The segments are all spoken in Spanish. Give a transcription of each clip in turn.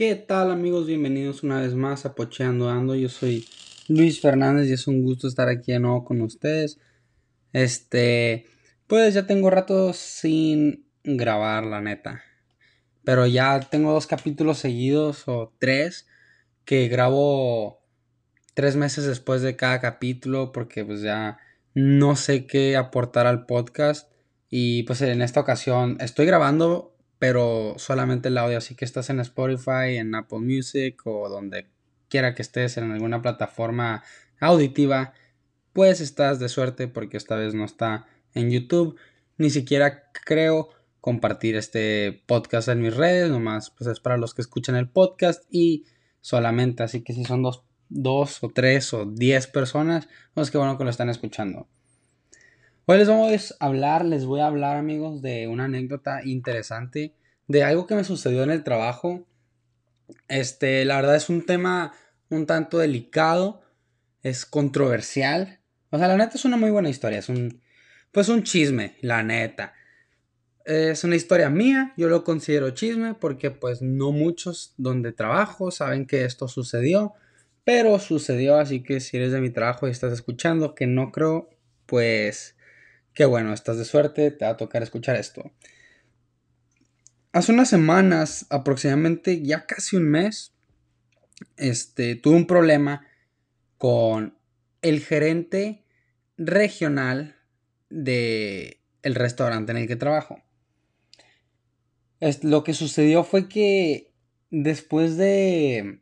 ¿Qué tal amigos? Bienvenidos una vez más a Pocheando Ando. Yo soy Luis Fernández y es un gusto estar aquí de nuevo con ustedes. Este, pues ya tengo rato sin grabar, la neta. Pero ya tengo dos capítulos seguidos o tres que grabo tres meses después de cada capítulo porque pues ya no sé qué aportar al podcast. Y pues en esta ocasión estoy grabando pero solamente el audio. Así que estás en Spotify, en Apple Music o donde quiera que estés en alguna plataforma auditiva, pues estás de suerte porque esta vez no está en YouTube. Ni siquiera creo compartir este podcast en mis redes, nomás pues es para los que escuchan el podcast y solamente, así que si son dos, dos o tres o diez personas, pues qué bueno que lo están escuchando. Hoy les vamos a hablar, les voy a hablar amigos de una anécdota interesante, de algo que me sucedió en el trabajo. Este, la verdad es un tema un tanto delicado, es controversial. O sea, la neta es una muy buena historia, es un, pues un chisme, la neta. Es una historia mía, yo lo considero chisme porque pues no muchos donde trabajo saben que esto sucedió, pero sucedió, así que si eres de mi trabajo y estás escuchando, que no creo, pues Qué bueno, estás de suerte, te va a tocar escuchar esto. Hace unas semanas, aproximadamente ya casi un mes, este, tuve un problema con el gerente regional de el restaurante en el que trabajo. lo que sucedió fue que después de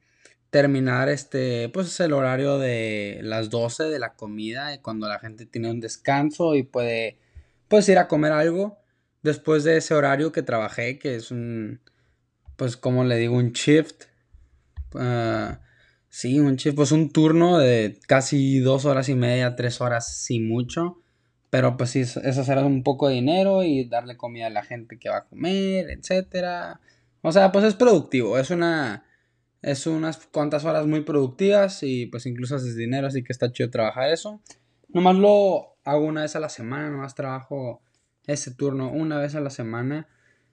terminar este, pues es el horario de las 12 de la comida, cuando la gente tiene un descanso y puede, pues ir a comer algo. Después de ese horario que trabajé, que es un, pues como le digo, un shift. Uh, sí, un shift, pues un turno de casi dos horas y media, tres horas, si mucho. Pero pues sí, es hacer un poco de dinero y darle comida a la gente que va a comer, etcétera. O sea, pues es productivo, es una es unas cuantas horas muy productivas y pues incluso haces dinero, así que está chido trabajar eso. Nomás lo hago una vez a la semana, nomás trabajo ese turno una vez a la semana.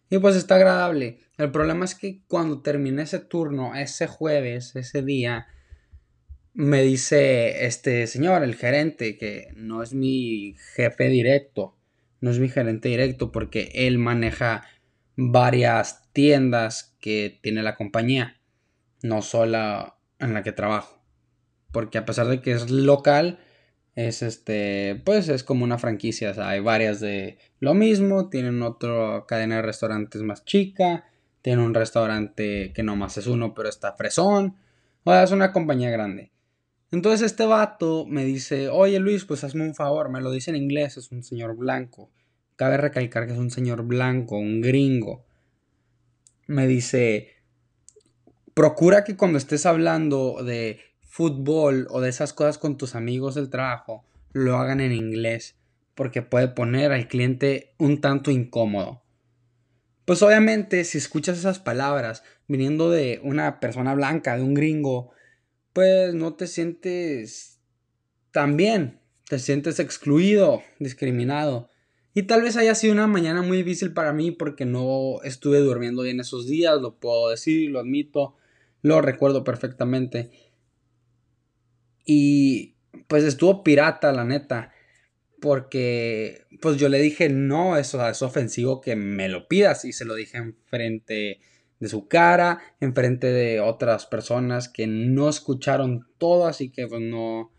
Y pues está agradable. El problema es que cuando terminé ese turno, ese jueves, ese día, me dice este señor, el gerente, que no es mi jefe directo, no es mi gerente directo porque él maneja varias tiendas que tiene la compañía no sola en la que trabajo. Porque a pesar de que es local, es este, pues es como una franquicia, o sea, hay varias de lo mismo, tienen otra cadena de restaurantes más chica, tienen un restaurante que no más es uno, pero está fresón, o sea, es una compañía grande. Entonces este vato me dice, oye Luis, pues hazme un favor, me lo dice en inglés, es un señor blanco. Cabe recalcar que es un señor blanco, un gringo. Me dice, procura que cuando estés hablando de fútbol o de esas cosas con tus amigos del trabajo, lo hagan en inglés, porque puede poner al cliente un tanto incómodo. Pues obviamente si escuchas esas palabras viniendo de una persona blanca, de un gringo, pues no te sientes tan bien, te sientes excluido, discriminado. Y tal vez haya sido una mañana muy difícil para mí porque no estuve durmiendo bien esos días, lo puedo decir, lo admito. Lo recuerdo perfectamente. Y pues estuvo pirata, la neta. Porque pues yo le dije, no, eso es ofensivo que me lo pidas. Y se lo dije enfrente de su cara, enfrente de otras personas que no escucharon todo, así que pues no...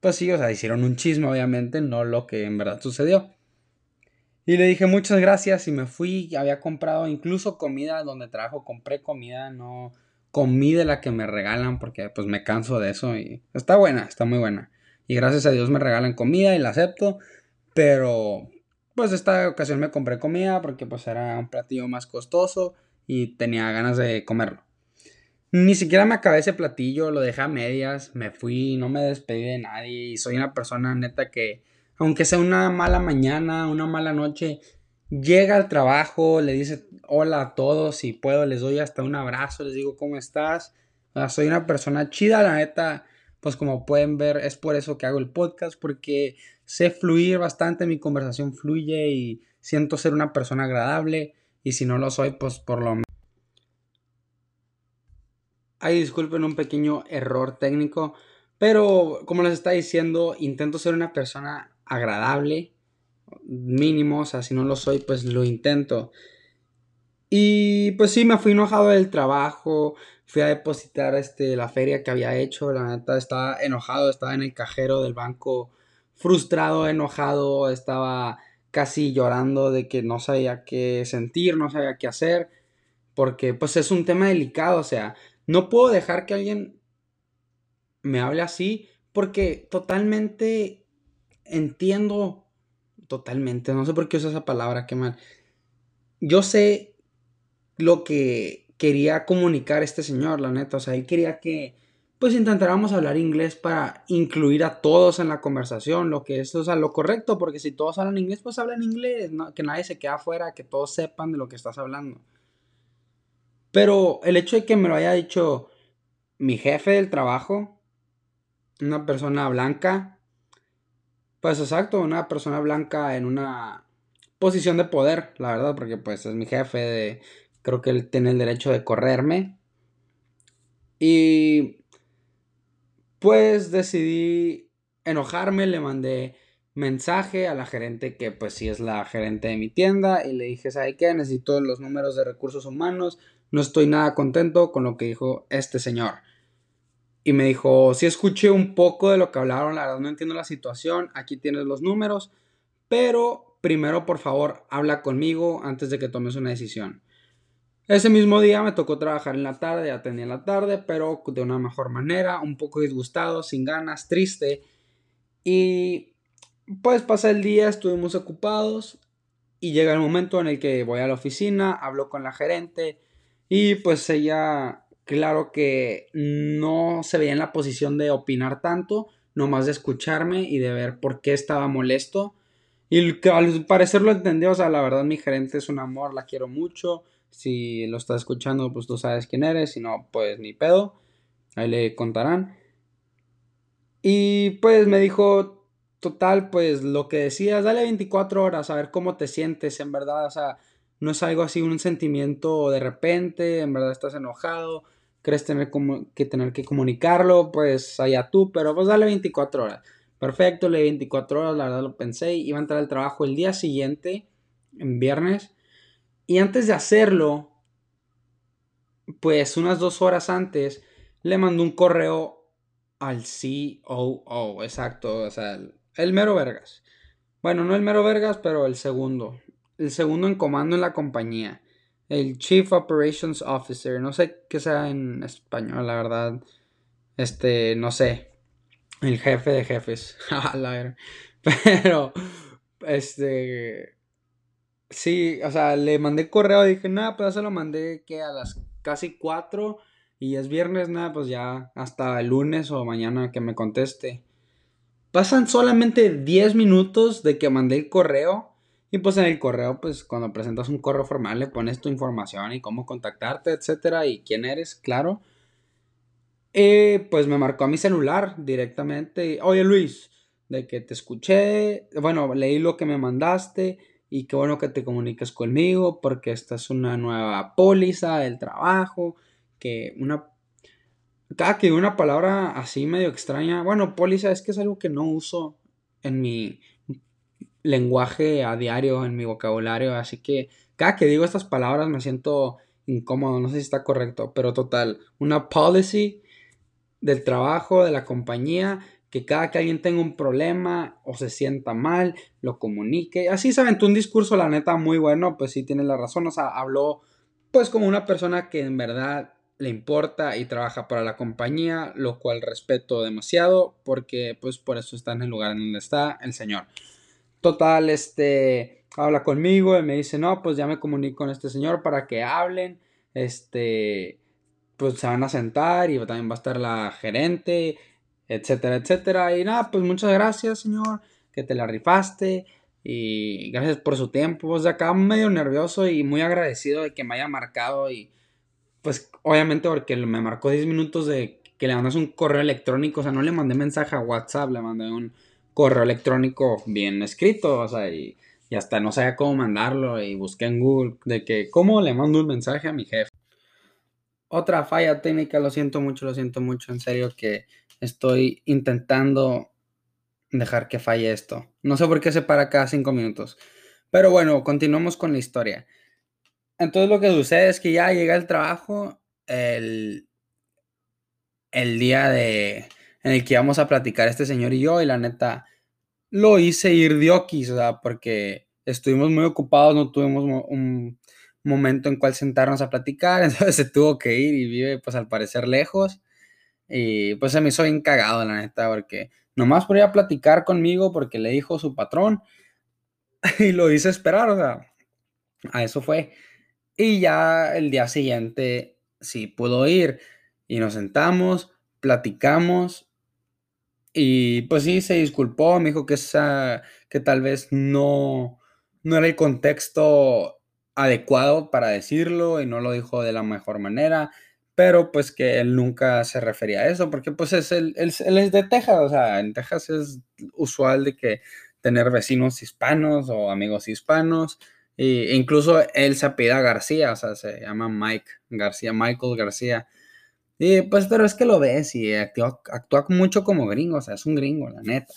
Pues sí, o sea, hicieron un chisme, obviamente, no lo que en verdad sucedió. Y le dije muchas gracias y me fui, había comprado incluso comida donde trabajo, compré comida, no, comí de la que me regalan porque pues me canso de eso y está buena, está muy buena. Y gracias a Dios me regalan comida y la acepto, pero pues esta ocasión me compré comida porque pues era un platillo más costoso y tenía ganas de comerlo. Ni siquiera me acabé ese platillo, lo dejé a medias, me fui, no me despedí de nadie y soy una persona neta que aunque sea una mala mañana, una mala noche, llega al trabajo, le dice hola a todos, si puedo les doy hasta un abrazo, les digo cómo estás. soy una persona chida, la neta, pues como pueden ver es por eso que hago el podcast, porque sé fluir bastante, mi conversación fluye y siento ser una persona agradable y si no lo soy, pues por lo menos Ay, disculpen un pequeño error técnico, pero como les está diciendo, intento ser una persona agradable, mínimo, o sea, si no lo soy, pues lo intento. Y pues sí, me fui enojado del trabajo, fui a depositar este, la feria que había hecho, la neta estaba enojado, estaba en el cajero del banco, frustrado, enojado, estaba casi llorando de que no sabía qué sentir, no sabía qué hacer, porque pues es un tema delicado, o sea, no puedo dejar que alguien me hable así porque totalmente entiendo, totalmente, no sé por qué uso esa palabra, qué mal. Yo sé lo que quería comunicar este señor, la neta, o sea, él quería que pues intentáramos hablar inglés para incluir a todos en la conversación, lo que es, o sea, lo correcto, porque si todos hablan inglés, pues hablan inglés, que nadie se quede afuera, que todos sepan de lo que estás hablando. Pero el hecho de que me lo haya dicho mi jefe del trabajo, una persona blanca, pues exacto, una persona blanca en una posición de poder, la verdad, porque pues es mi jefe, de, creo que él tiene el derecho de correrme. Y pues decidí enojarme, le mandé mensaje a la gerente que pues sí es la gerente de mi tienda y le dije, ¿sabe qué? Necesito los números de recursos humanos, no estoy nada contento con lo que dijo este señor. Y me dijo, sí escuché un poco de lo que hablaron, la verdad no entiendo la situación, aquí tienes los números, pero primero por favor habla conmigo antes de que tomes una decisión. Ese mismo día me tocó trabajar en la tarde, atendí en la tarde, pero de una mejor manera, un poco disgustado, sin ganas, triste. Y pues pasa el día, estuvimos ocupados y llega el momento en el que voy a la oficina, hablo con la gerente y pues ella, claro que no se veía en la posición de opinar tanto, nomás de escucharme y de ver por qué estaba molesto. Y al parecer lo entendió, o sea, la verdad mi gerente es un amor, la quiero mucho. Si lo estás escuchando, pues tú sabes quién eres, si no, pues ni pedo. Ahí le contarán. Y pues me dijo, total, pues lo que decías, dale 24 horas a ver cómo te sientes, en verdad, o sea, no es algo así, un sentimiento de repente, en verdad estás enojado, crees tener que tener que comunicarlo, pues allá tú, pero pues dale 24 horas. Perfecto, le 24 horas, la verdad lo pensé, iba a entrar al trabajo el día siguiente, en viernes, y antes de hacerlo, pues unas dos horas antes, le mandó un correo al COO, exacto, o sea, el mero vergas. Bueno, no el mero vergas, pero el segundo, el segundo en comando en la compañía, el Chief Operations Officer, no sé qué sea en español, la verdad, este, no sé, el jefe de jefes, pero, este, sí, o sea, le mandé correo, dije, nada, pues se lo mandé que a las casi cuatro y es viernes, nada, pues ya hasta el lunes o mañana que me conteste. Pasan solamente 10 minutos de que mandé el correo y pues en el correo, pues cuando presentas un correo formal le pones tu información y cómo contactarte, etcétera, y quién eres, claro. Eh, pues me marcó a mi celular directamente. Oye Luis, de que te escuché, bueno, leí lo que me mandaste y qué bueno que te comuniques conmigo porque esta es una nueva póliza del trabajo, que una... Cada que una palabra así medio extraña, bueno, póliza es que es algo que no uso en mi, lenguaje a diario en mi vocabulario, así que cada que digo estas palabras me siento incómodo, no sé si está correcto, pero total, una policy del trabajo, de la compañía, que cada que alguien tenga un problema o se sienta mal, lo comunique. Así se aventó un discurso, la neta, muy bueno, pues sí tiene la razón, o sea, habló pues como una persona que en verdad le importa y trabaja para la compañía, lo cual respeto demasiado porque pues por eso está en el lugar en donde está el señor. Total, este, habla conmigo y me dice, no, pues ya me comunico con este señor para que hablen, este, pues se van a sentar y también va a estar la gerente, etcétera, etcétera. Y nada, pues muchas gracias, señor, que te la rifaste y gracias por su tiempo. Pues de acá medio nervioso y muy agradecido de que me haya marcado y pues obviamente porque me marcó 10 minutos de que le mandas un correo electrónico, o sea, no le mandé mensaje a WhatsApp, le mandé un correo electrónico bien escrito, o sea, y, hasta no sabía cómo mandarlo y busqué en Google de que cómo le mando un mensaje a mi jefe. otra falla técnica, lo siento mucho, lo siento mucho, en serio que estoy intentando dejar que falle esto. No sé por qué se para cada cinco minutos. Pero bueno, continuamos con la historia. Entonces lo que sucede es que ya llega el trabajo el, el día de, en el que íbamos a platicar este señor y yo y la neta lo hice ir de okis, o sea, porque estuvimos muy ocupados, no tuvimos un momento en cual sentarnos a platicar, entonces se tuvo que ir y vive pues al parecer lejos. Y pues se me hizo bien cagado, la neta, porque nomás por ir a platicar conmigo porque le dijo su patrón y lo hice esperar, o sea, a eso fue. Y ya el día siguiente sí pudo ir y nos sentamos, platicamos y pues sí, se disculpó, me dijo que, esa, que tal vez no, no era el contexto adecuado para decirlo y no lo dijo de la mejor manera, pero pues que él nunca se refería a eso, porque pues es él, él, es de Texas, o sea, en Texas es usual de que tener vecinos hispanos o amigos hispanos, e incluso él se apellida García, o sea, se llama Mike García, Michael García. Y pues, pero es que lo ves y actúa, mucho como gringo, o sea, es un gringo, la neta.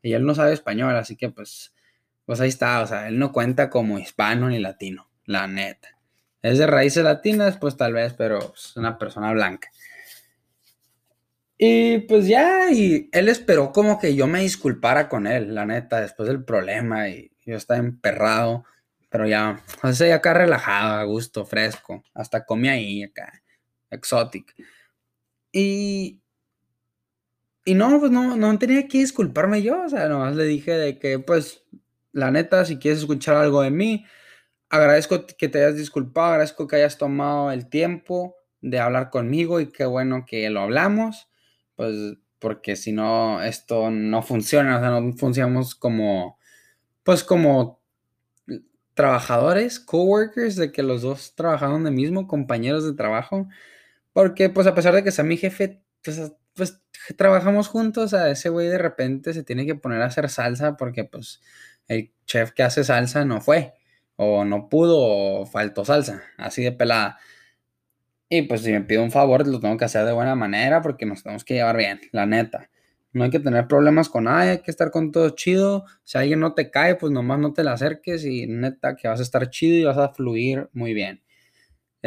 Y él no sabe español, así que pues, pues ahí está, o sea, él no cuenta como hispano ni latino la neta. Es de raíces latinas, pues tal vez, pero es una persona blanca. Y pues ya, y él esperó como que yo me disculpara con él, la neta, después del problema, y yo estaba emperrado, pero ya, o sea, acá relajado, a gusto, fresco, hasta comí ahí, acá, exótico. Y, y no, pues no, no tenía que disculparme yo, o sea, nomás le dije de que, pues, la neta, si quieres escuchar algo de mí, agradezco que te hayas disculpado, agradezco que hayas tomado el tiempo de hablar conmigo y qué bueno que lo hablamos, pues porque si no, esto no funciona, o sea, no funcionamos como, pues como trabajadores, coworkers, de que los dos trabajaron de mismo, compañeros de trabajo, porque pues a pesar de que sea mi jefe, pues, pues trabajamos juntos, a ese güey de repente se tiene que poner a hacer salsa porque pues el chef que hace salsa no fue o no pudo, o faltó salsa, así de pelada. Y pues si me pido un favor, lo tengo que hacer de buena manera porque nos tenemos que llevar bien, la neta. No hay que tener problemas con nadie, hay que estar con todo chido. Si alguien no te cae, pues nomás no te le acerques y neta que vas a estar chido y vas a fluir muy bien.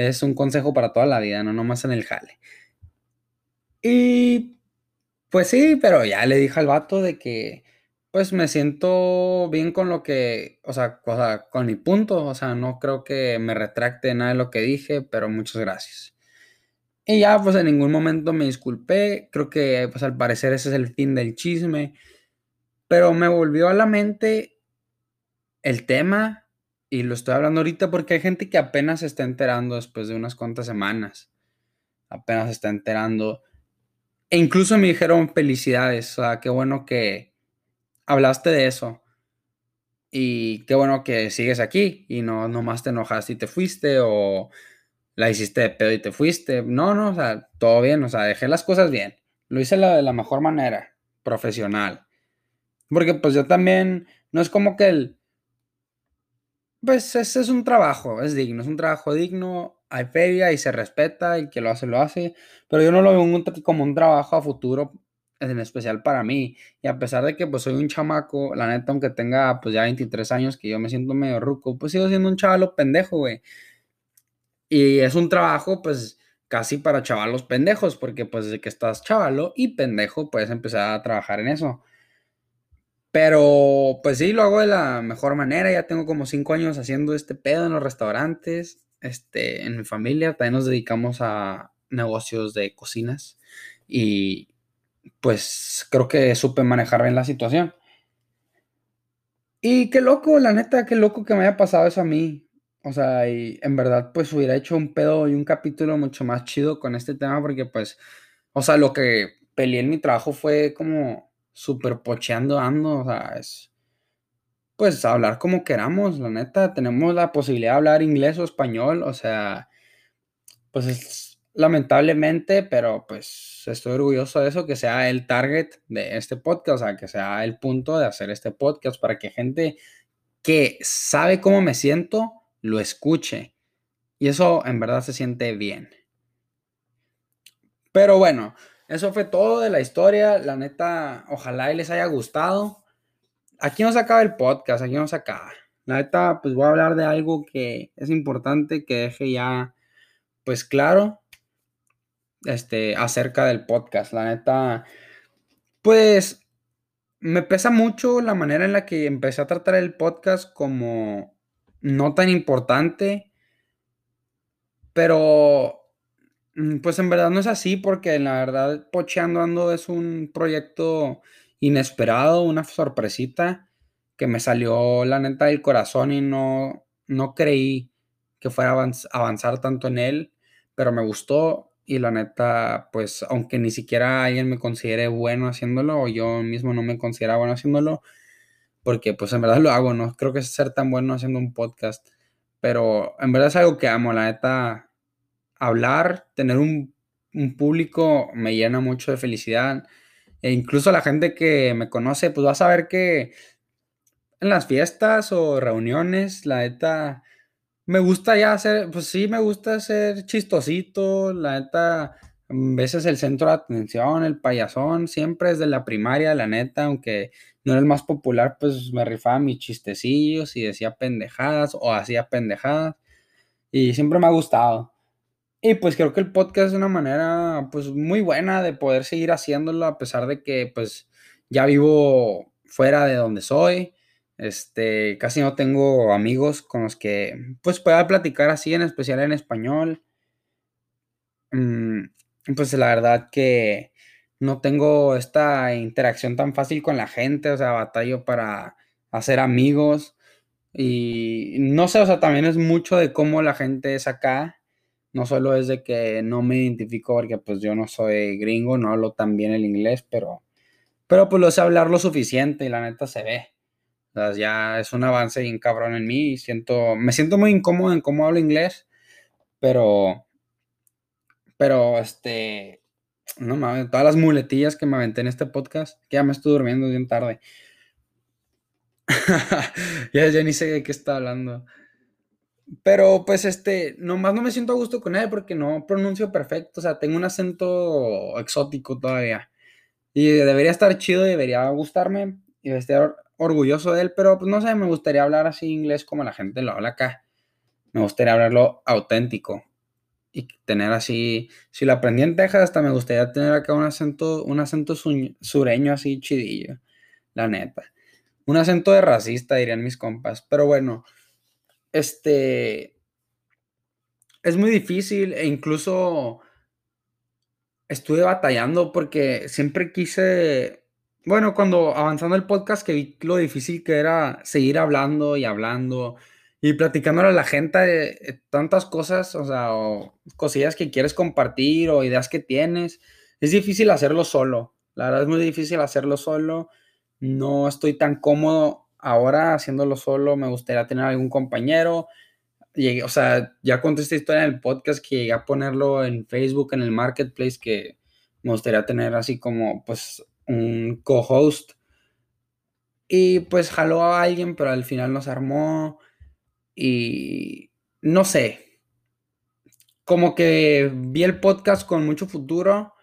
Es un consejo para toda la vida, no nomás en el jale. Y pues sí, pero ya le dije al vato de que pues me siento bien con lo que, o sea, con mi punto, o sea, no creo que me retracte nada de lo que dije, pero muchas gracias. Y ya, pues en ningún momento me disculpé, creo que pues al parecer ese es el fin del chisme, pero me volvió a la mente el tema y lo estoy hablando ahorita porque hay gente que apenas se está enterando después de unas cuantas semanas, apenas se está enterando. E incluso me dijeron felicidades, o sea, qué bueno que, hablaste de eso. Y qué bueno que sigues aquí y no nomás te enojaste y te fuiste o la hiciste de pedo y te fuiste. No, no, o sea, todo bien, o sea, dejé las cosas bien. Lo hice de la mejor manera, profesional. Porque pues yo también, no es como que el... Pues ese es un trabajo, es digno, es un trabajo digno, hay feria y se respeta y que lo hace, lo hace, pero yo no lo veo como un trabajo a futuro en especial para mí. Y a pesar de que pues soy un chamaco, la neta, aunque tenga pues ya 23 años, que yo me siento medio ruco, pues sigo siendo un chavalo pendejo, güey. Y es un trabajo pues casi para chavalos pendejos, porque pues desde que estás chavalo y pendejo puedes empezar a trabajar en eso. Pero pues sí, lo hago de la mejor manera. Ya tengo como 5 años haciendo este pedo en los restaurantes. Este, en mi familia también nos dedicamos a negocios de cocinas. Y, pues creo que supe manejar bien la situación. Y qué loco, la neta, qué loco que me haya pasado eso a mí. O sea, en verdad, pues hubiera hecho un pedo y un capítulo mucho más chido con este tema, porque pues, o sea, lo que peleé en mi trabajo fue como súper pocheando ando, o sea, es, pues hablar como queramos, la neta, tenemos la posibilidad de hablar inglés o español, o sea, pues es lamentablemente, pero pues estoy orgulloso de eso, que sea el target de este podcast, o sea, que sea el punto de hacer este podcast para que gente que sabe cómo me siento lo escuche. Y eso en verdad se siente bien. Pero bueno, eso fue todo de la historia. La neta, ojalá y les haya gustado. Aquí no se acaba el podcast, aquí no se acaba. La neta, pues voy a hablar de algo que es importante que deje ya, pues claro, este, acerca del podcast. La neta, pues me pesa mucho la manera en la que empecé a tratar el podcast como no tan importante, pero pues en verdad no es así porque la verdad Pocheando Ando es un proyecto inesperado, una sorpresita que me salió la neta del corazón y no, no creí que fuera a avanzar tanto en él, pero me gustó y la neta, pues aunque ni siquiera alguien me considere bueno haciéndolo o yo mismo no me considera bueno haciéndolo, porque pues en verdad lo hago, no creo que ser tan bueno haciendo un podcast, pero en verdad es algo que amo, la neta, hablar, tener un, público me llena mucho de felicidad. E incluso la gente que me conoce, pues va a saber que en las fiestas o reuniones, la neta, me gusta ya hacer, pues sí, me gusta ser chistosito, la neta, a veces el centro de atención, el payasón, siempre desde la primaria, la neta, aunque no era el más popular, pues me rifaba mis chistecillos y decía pendejadas o hacía pendejadas y siempre me ha gustado. Y pues creo que el podcast es una manera pues muy buena de poder seguir haciéndolo a pesar de que pues ya vivo fuera de donde soy este, casi no tengo amigos con los que pues pueda platicar así, en especial en español. Mm, pues la verdad que no tengo esta interacción tan fácil con la gente, o sea, batallo para hacer amigos. Y no sé, o sea, también es mucho de cómo la gente es acá. No solo es de que no me identifico porque pues yo no soy gringo, no hablo tan bien el inglés, pero, pero pues lo sé hablar lo suficiente y la neta se ve ya es un avance bien cabrón en mí y siento, me siento muy incómodo en cómo hablo inglés, pero, pero, este, no mames, todas las muletillas que me aventé en este podcast, que ya me estoy durmiendo bien tarde. ya, ya ni sé de qué está hablando. Pero pues este, nomás no me siento a gusto con él porque no pronuncio perfecto, o sea, tengo un acento exótico todavía. Y debería estar chido, debería gustarme y estar orgulloso de él, pero pues no sé, me gustaría hablar así inglés como la gente lo habla acá. Me gustaría hablarlo auténtico y tener así, si lo aprendí en Texas, hasta me gustaría tener acá un acento, un acento sureño así chidillo, la neta. Un acento de racista, dirían mis compas. Pero bueno, este es muy difícil e incluso estuve batallando porque siempre quise bueno, cuando avanzando el podcast que vi lo difícil que era seguir hablando y hablando y platicándole a la gente de, tantas cosas, o sea, cosillas que quieres compartir o ideas que tienes, es difícil hacerlo solo. La verdad es muy difícil hacerlo solo. No estoy tan cómodo ahora haciéndolo solo. Me gustaría tener algún compañero. Llegué, o sea, ya conté esta historia en el podcast que llegué a ponerlo en Facebook, en el marketplace, que me gustaría tener así como, pues, un co-host. Y pues jaló a alguien, pero al final nos armó. Y no sé. Como que vi el podcast con mucho futuro.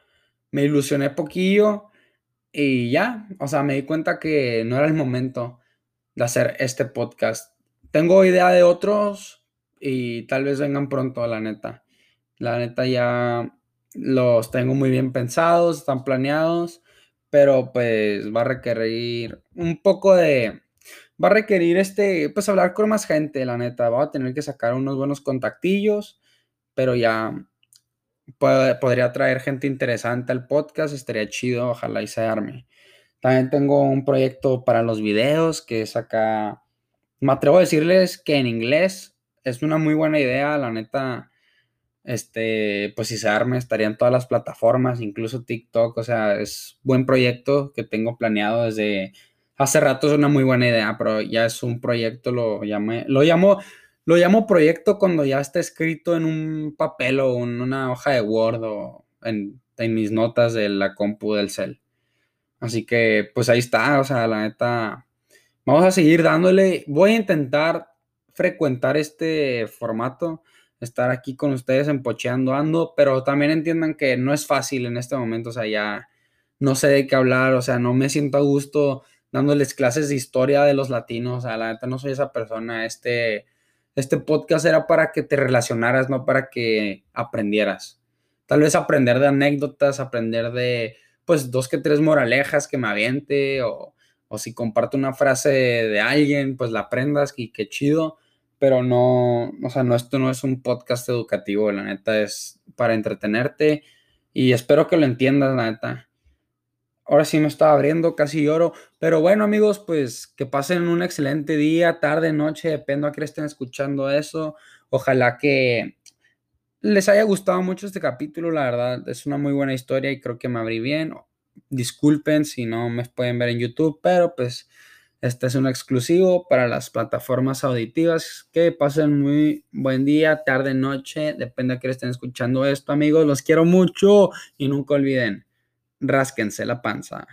Me ilusioné poquillo. Y ya. O sea, me di cuenta que no era el momento de hacer este podcast. Tengo idea de otros. Y tal vez vengan pronto, la neta. La neta ya los tengo muy bien pensados, están planeados pero pues va a requerir un poco de, va a requerir este, pues hablar con más gente, la neta, va a tener que sacar unos buenos contactillos, pero ya podría traer gente interesante al podcast, estaría chido, ojalá y se arme. También tengo un proyecto para los videos que es acá, me atrevo a decirles que en inglés es una muy buena idea, la neta, este, pues si se arme, estaría en todas las plataformas, incluso TikTok, o sea, es buen proyecto que tengo planeado desde hace rato, es una muy buena idea, pero ya es un proyecto, lo llamé, lo llamo, lo llamo proyecto cuando ya está escrito en un papel o en una hoja de Word o en, en mis notas de la compu del cel. Así que, pues ahí está, o sea, la neta, vamos a seguir dándole, voy a intentar frecuentar este formato estar aquí con ustedes empocheando ando, pero también entiendan que no es fácil en este momento, o sea, ya no sé de qué hablar, o sea, no me siento a gusto dándoles clases de historia de los latinos, o sea, la neta no soy esa persona, este, este podcast era para que te relacionaras, no para que aprendieras. Tal vez aprender de anécdotas, aprender de, pues, dos que tres moralejas que me aviente, o, o si comparto una frase de alguien, pues la aprendas y qué chido, pero no, o sea, no, esto no es un podcast educativo, la neta es para entretenerte y espero que lo entiendas, la neta. Ahora sí me estaba abriendo, casi lloro. Pero bueno, amigos, pues que pasen un excelente día, tarde, noche, depende a que estén escuchando eso. Ojalá que les haya gustado mucho este capítulo, la verdad, es una muy buena historia y creo que me abrí bien. Disculpen si no me pueden ver en YouTube, pero pues este es un exclusivo para las plataformas auditivas. Que pasen muy buen día, tarde, noche, depende a que estén escuchando esto, amigos. Los quiero mucho y nunca olviden, rásquense la panza.